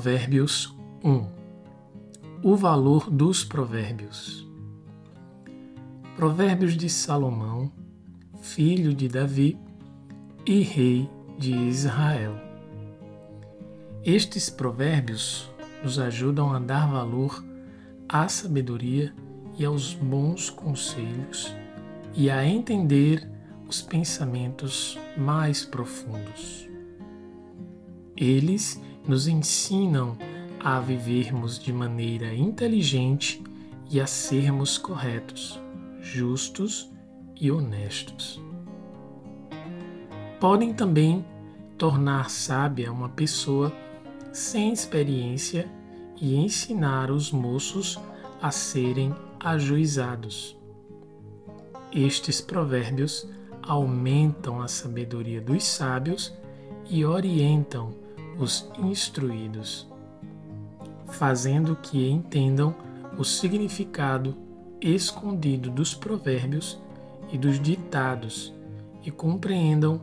Provérbios 1 O valor dos provérbios. Provérbios de Salomão, filho de Davi e rei de Israel. Estes provérbios nos ajudam a dar valor à sabedoria e aos bons conselhos e a entender os pensamentos mais profundos. Eles nos ensinam a vivermos de maneira inteligente e a sermos corretos, justos e honestos. Podem também tornar sábia uma pessoa sem experiência e ensinar os moços a serem ajuizados. Estes provérbios aumentam a sabedoria dos sábios e orientam os instruídos, fazendo que entendam o significado escondido dos provérbios e dos ditados e compreendam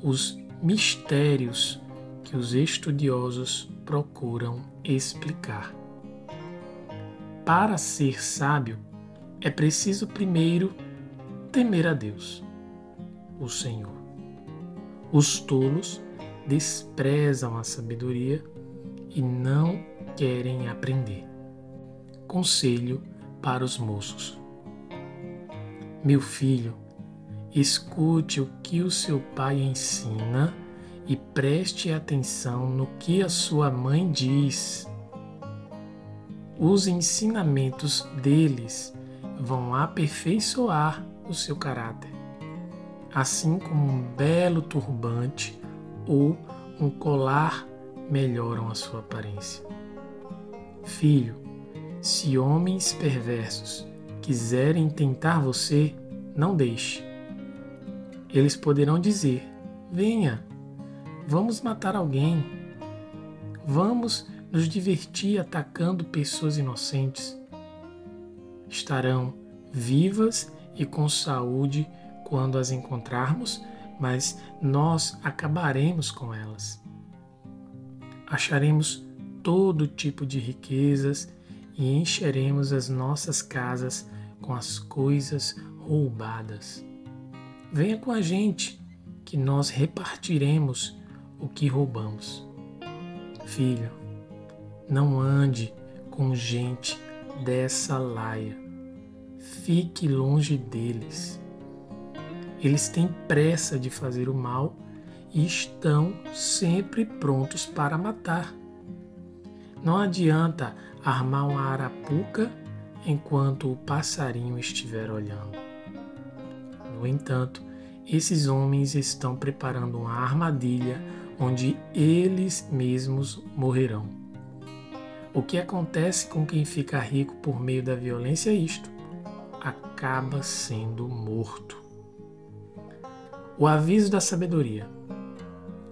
os mistérios que os estudiosos procuram explicar. Para ser sábio, é preciso primeiro temer a Deus, o Senhor. Os tolos desprezam a sabedoria e não querem aprender. Conselho para os moços: Meu filho, escute o que o seu pai ensina e preste atenção no que a sua mãe diz. Os ensinamentos deles vão aperfeiçoar o seu caráter, assim como um belo turbante ou um colar melhoram a sua aparência. Filho, se homens perversos quiserem tentar você, não deixe. Eles poderão dizer: Venha, vamos matar alguém. Vamos nos divertir atacando pessoas inocentes. Estarão vivas e com saúde quando as encontrarmos mas nós acabaremos com elas. Acharemos todo tipo de riquezas e encheremos as nossas casas com as coisas roubadas. Venha com a gente, que nós repartiremos o que roubamos. Filho, não ande com gente dessa laia. Fique longe deles. Eles têm pressa de fazer o mal e estão sempre prontos para matar. Não adianta armar uma arapuca enquanto o passarinho estiver olhando. No entanto, esses homens estão preparando uma armadilha onde eles mesmos morrerão. O que acontece com quem fica rico por meio da violência é isto: acaba sendo morto. O aviso da sabedoria.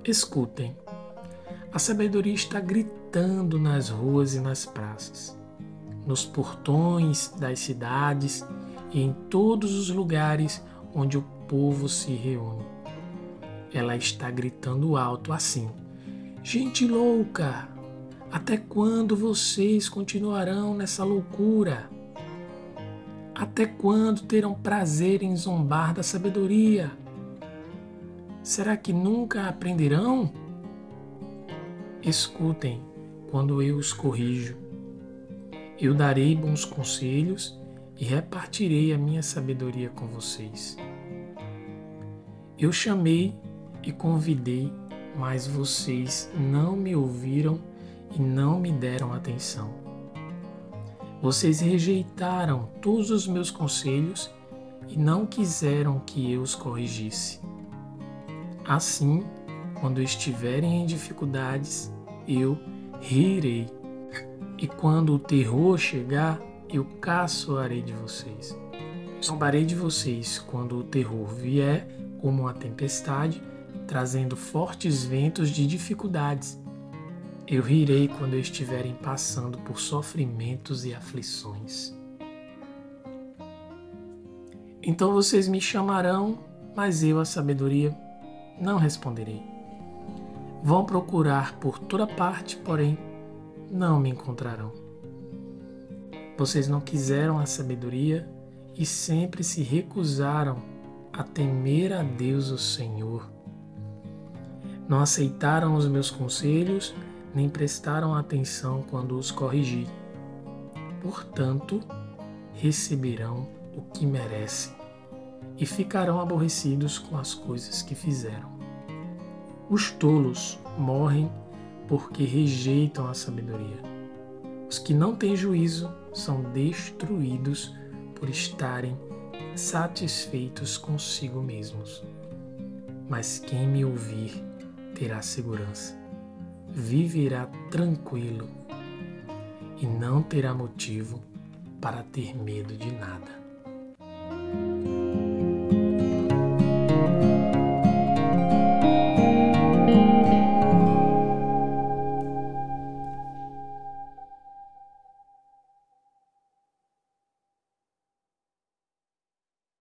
Escutem. A sabedoria está gritando nas ruas e nas praças, nos portões das cidades e em todos os lugares onde o povo se reúne. Ela está gritando alto assim: Gente louca! Até quando vocês continuarão nessa loucura? Até quando terão prazer em zombar da sabedoria? Será que nunca aprenderão? Escutem quando eu os corrijo. Eu darei bons conselhos e repartirei a minha sabedoria com vocês. Eu chamei e convidei, mas vocês não me ouviram e não me deram atenção. Vocês rejeitaram todos os meus conselhos e não quiseram que eu os corrigisse. Assim, quando estiverem em dificuldades, eu rirei. E quando o terror chegar, eu caçoarei de vocês. Zombarei de vocês quando o terror vier como uma tempestade, trazendo fortes ventos de dificuldades. Eu rirei quando estiverem passando por sofrimentos e aflições. Então vocês me chamarão, mas eu, a sabedoria, não responderei. Vão procurar por toda parte, porém não me encontrarão. Vocês não quiseram a sabedoria e sempre se recusaram a temer a Deus o Senhor. Não aceitaram os meus conselhos, nem prestaram atenção quando os corrigi. Portanto, receberão o que merecem e ficarão aborrecidos com as coisas que fizeram. Os tolos morrem porque rejeitam a sabedoria. Os que não têm juízo são destruídos por estarem satisfeitos consigo mesmos. Mas quem me ouvir terá segurança, viverá tranquilo e não terá motivo para ter medo de nada.